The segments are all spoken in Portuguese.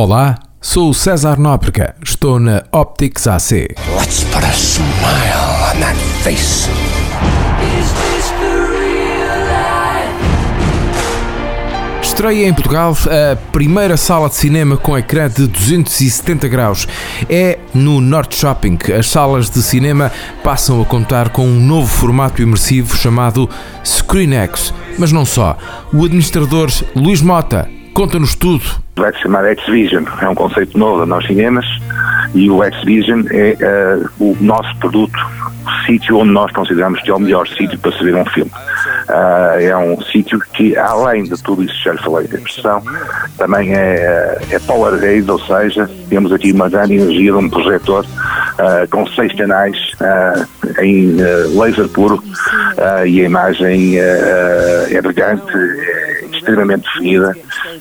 Olá, sou o César Nóbrega, estou na Optics AC. Let's put a smile on that face. Estreia em Portugal a primeira sala de cinema com ecrã de 270 graus. É no Norte Shopping. As salas de cinema passam a contar com um novo formato imersivo chamado ScreenX. Mas não só. O administrador Luís Mota conta-nos tudo. Vai se chamar X-Vision. É um conceito novo nos cinemas e o X-Vision é uh, o nosso produto, o sítio onde nós consideramos que é o melhor sítio para se ver um filme. Uh, é um sítio que, além de tudo isso que já lhe falei da impressão, também é, é power raised, ou seja, temos aqui uma grande energia de um projetor uh, com seis canais uh, em laser puro e a imagem é brilhante, é extremamente definida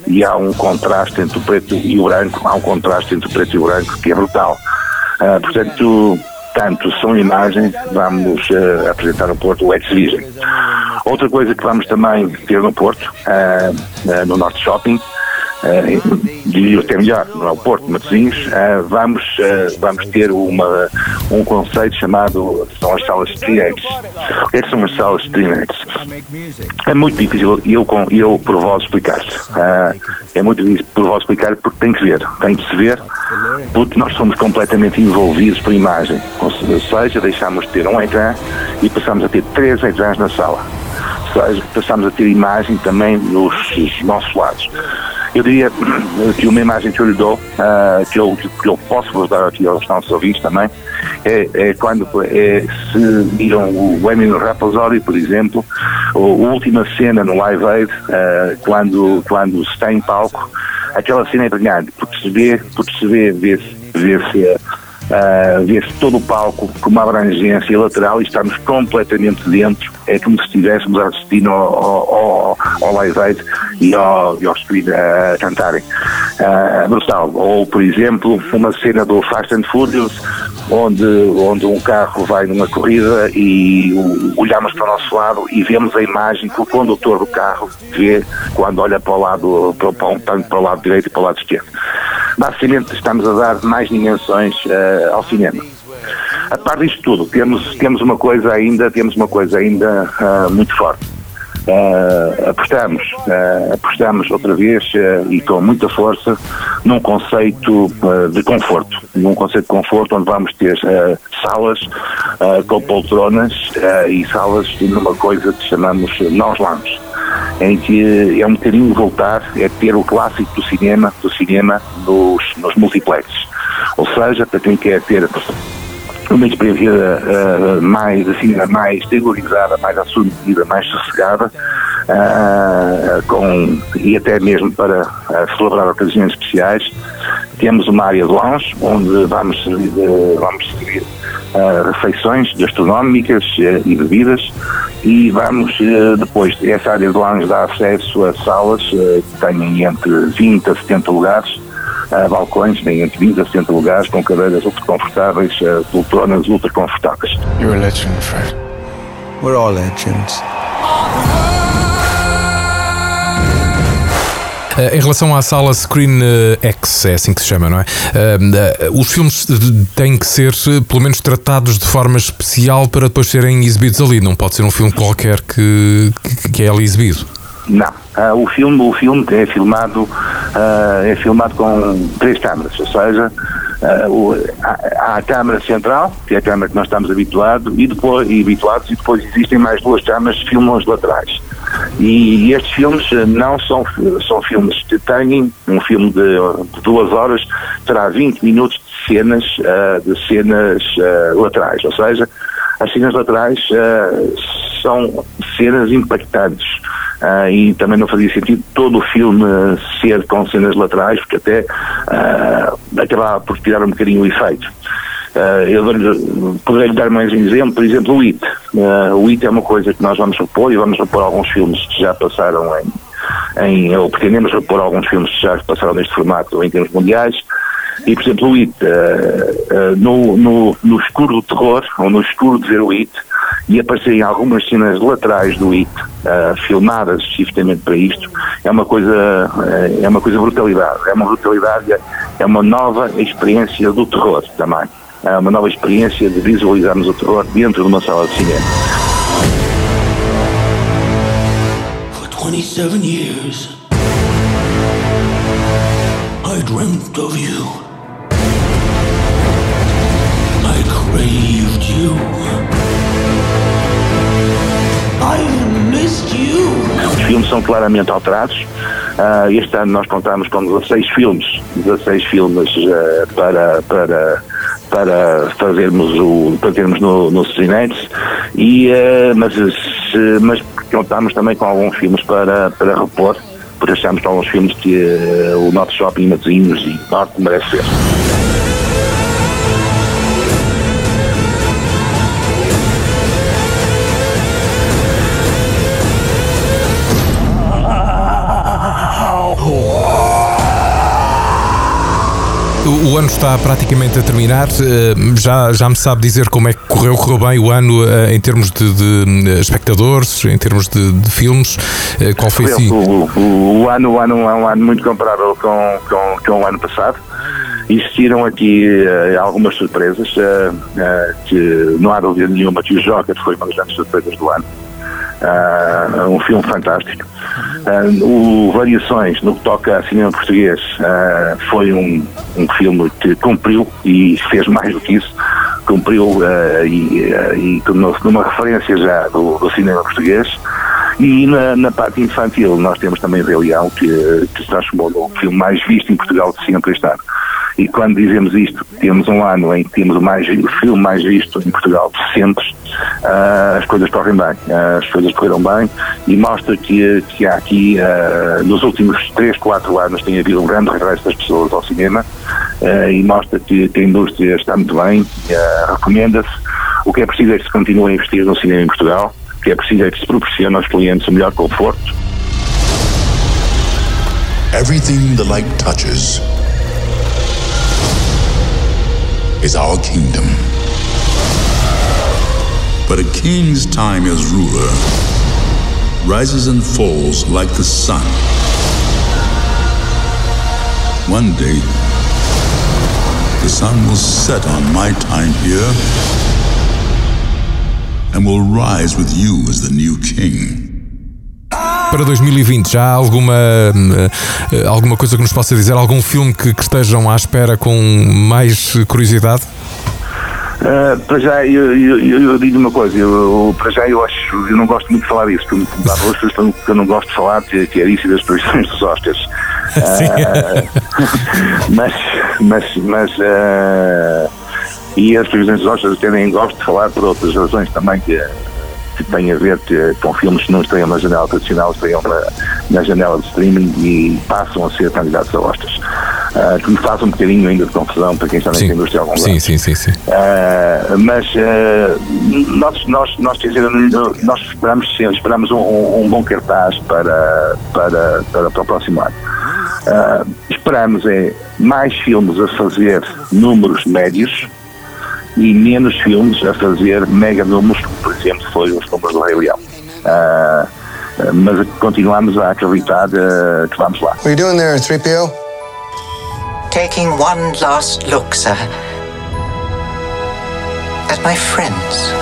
e há um contraste entre o preto e o branco, há um contraste entre o preto e o branco que é brutal. portanto, tanto som e imagem, vamos uh, apresentar no Porto o X-Vision. Outra coisa que vamos também ter no Porto, uh, uh, no Norte Shopping, diria até melhor, no Porto Matosinhos, uh, vamos, uh, vamos ter uma, um conceito chamado, são as salas Streamex. O que é que são as salas Streamex? É muito difícil eu, eu por vós explicar uh, é muito difícil por vós explicar porque tem que ver, tem que se ver, porque nós somos completamente envolvidos por imagem. Ou seja, deixamos de ter um ecrã e passamos a ter três ecrãs na sala. Ou seja, passamos a ter imagem também nos nossos lados. Eu diria que uma imagem que eu lhe dou, uh, que, eu, que eu posso vos dar aqui aos nossos ouvintes também, é, é quando é, se viram o Eminem Rhapsody, por exemplo, a última cena no Live Aid, uh, quando, quando se está em palco, aquela cena é brilhante, porque se vê, porque se vê, vê-se vê uh, vê-se todo o palco com uma abrangência lateral e estamos completamente dentro. É como se estivéssemos a assistir ao, ao, ao Live Aid e ao, e ao Speed a cantarem. Uh, brutal. Ou, por exemplo, uma cena do Fast and Furious, onde, onde um carro vai numa corrida e olhamos para o nosso lado e vemos a imagem que o condutor do carro vê quando olha para o lado, para, para, para o lado direito e para o lado esquerdo. Basicamente estamos a dar mais dimensões uh, ao cinema. A par disto tudo, temos, temos uma coisa ainda, temos uma coisa ainda uh, muito forte. Uh, apostamos, apostamos outra vez e com muita força num conceito de conforto, num conceito de conforto onde vamos ter salas com poltronas e salas numa coisa que chamamos nós lounge em que é um bocadinho voltar, é ter o clássico do cinema, do cinema nos, nos multiplexes. Ou seja, para quem quer ter uma experiência uh, mais assim, mais regularizada, mais assumida, mais sossegada, uh, com, e até mesmo para uh, celebrar ocasiões especiais. Temos uma área de lounge, onde vamos vamos servir refeições gastronómicas e bebidas e vamos depois, essa área de lounge dá acesso a salas que têm entre 20 a 70 lugares, uh, balcões, têm entre 20 a 60 lugares, com cadeiras ultra confortáveis, uh, poltronas ultra confortáveis. You're a legend, Fred. We're all legends. Em relação à sala Screen X, é assim que se chama, não é? Uh, os filmes têm que ser, pelo menos, tratados de forma especial para depois serem exibidos ali. Não pode ser um filme qualquer que, que, que é ali exibido. Não. Uh, o filme, o filme é filmado, uh, é filmado com três câmaras, ou seja, uh, o, há, há, a câmara central, que é a câmara que nós estamos habituados, e depois, e habituados, e depois existem mais duas câmaras que filmam os laterais. E estes filmes não são, são filmes que têm, um filme de, de duas horas terá 20 minutos de cenas, de cenas laterais, ou seja, as cenas laterais são cenas impactantes. Uh, e também não fazia sentido todo o filme ser com cenas laterais, porque até uh, acabava por tirar um bocadinho o efeito. Uh, eu poderia dar mais um exemplo, por exemplo, o IT. Uh, o IT é uma coisa que nós vamos repor e vamos repor alguns filmes que já passaram em, em ou pretendemos repor alguns filmes que já passaram neste formato em termos mundiais. E, por exemplo, o IT, uh, no, no, no escuro do terror, ou no escuro de ver o IT, e aparecer em algumas cenas laterais do IT, uh, filmadas especificamente para isto, é uma coisa, uh, é uma coisa brutalidade. É uma brutalidade, é uma nova experiência do terror também. É uma nova experiência de visualizarmos o terror dentro de uma sala de cinema. For 27 years, I dreamt of you. I craved you. I missed you. Os filmes são claramente alterados. Uh, este ano nós contamos com 16 filmes, 16 filmes uh, para, para, para fazermos o para termos no, no Cinetes e uh, mas, mas contamos também com alguns filmes para, para repor, porque achamos que alguns filmes que o nosso shopping Matosinhos e Norte merece ver. O ano está praticamente a terminar. Eh, já, já me sabe dizer como é que correu, correu bem o ano eh, em termos de, de eh, espectadores, em termos de, de filmes? Qual foi assim? O, o, o, ano, o ano é um ano muito comparável com, com, com o ano passado. Existiram aqui uh, algumas surpresas, uh, uh, que não há dúvida nenhuma que o Joker foi uma das grandes surpresas do ano. Um filme fantástico. Uh, o Variações, no que toca a cinema português, uh, foi um, um filme que cumpriu e fez mais do que isso, cumpriu uh, e, e tornou-se numa referência já do, do cinema português. E na, na, parte infantil nós temos também Rei Leão, que, que se transformou no filme mais visto em Portugal de sempre este ano. E quando dizemos isto, temos um ano em que temos o, mais, o filme mais visto em Portugal de sempre, uh, as coisas correm bem, uh, as coisas correram bem e mostra que, que há aqui, uh, nos últimos 3, 4 anos, tem havido um grande regresso das pessoas ao cinema e mostra que, que, a indústria está muito bem, recomenda-se. O que é preciso é que se continue a investir no cinema em Portugal, o que é preciso é que se proporcione aos clientes o melhor conforto. Everything the light touches is our kingdom. But a king's time as ruler rises and falls like the sun. One day, the sun will set on my time here and will rise with you as the new king. Para 2020, já há alguma, eh, alguma coisa que nos possa dizer? Algum filme que, que estejam à espera com mais curiosidade? Uh, para já, eu, eu, eu, eu, digo uma coisa, eu, para já eu acho, eu não gosto muito de falar disso, porque há duas coisas que eu não gosto de falar, que, que é isso e das previsões dos Oscars. Uh, mas, mas, mas uh, e as previsões dos Oscars até nem gosto de falar por outras razões também, que que tem a ver que, com filmes que não estreiam na janela tradicional, estreiam na, na janela de streaming e passam a ser candidatos a Oscars. Uh, que me faz um bocadinho ainda de confusão para quem está na indústria há algum sim, sim, sim, sim. Uh, mas uh, nós, nós, nós, dizer, nós esperamos, sim, esperamos um, um, bom cartaz para, para, para, para o próximo ano. Esperamos é mais filmes a fazer números médios e menos filmes a fazer mega números, como por exemplo foi os números do Rei Leão. Uh, mas continuamos a acreditar uh, que vamos lá. What are you doing there, 3PO? Taking one last look, sir. At my friends.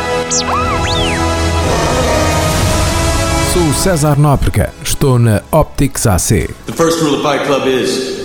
Sou César Nóbrega, estou na Optics AC. The first rule of Fight Club is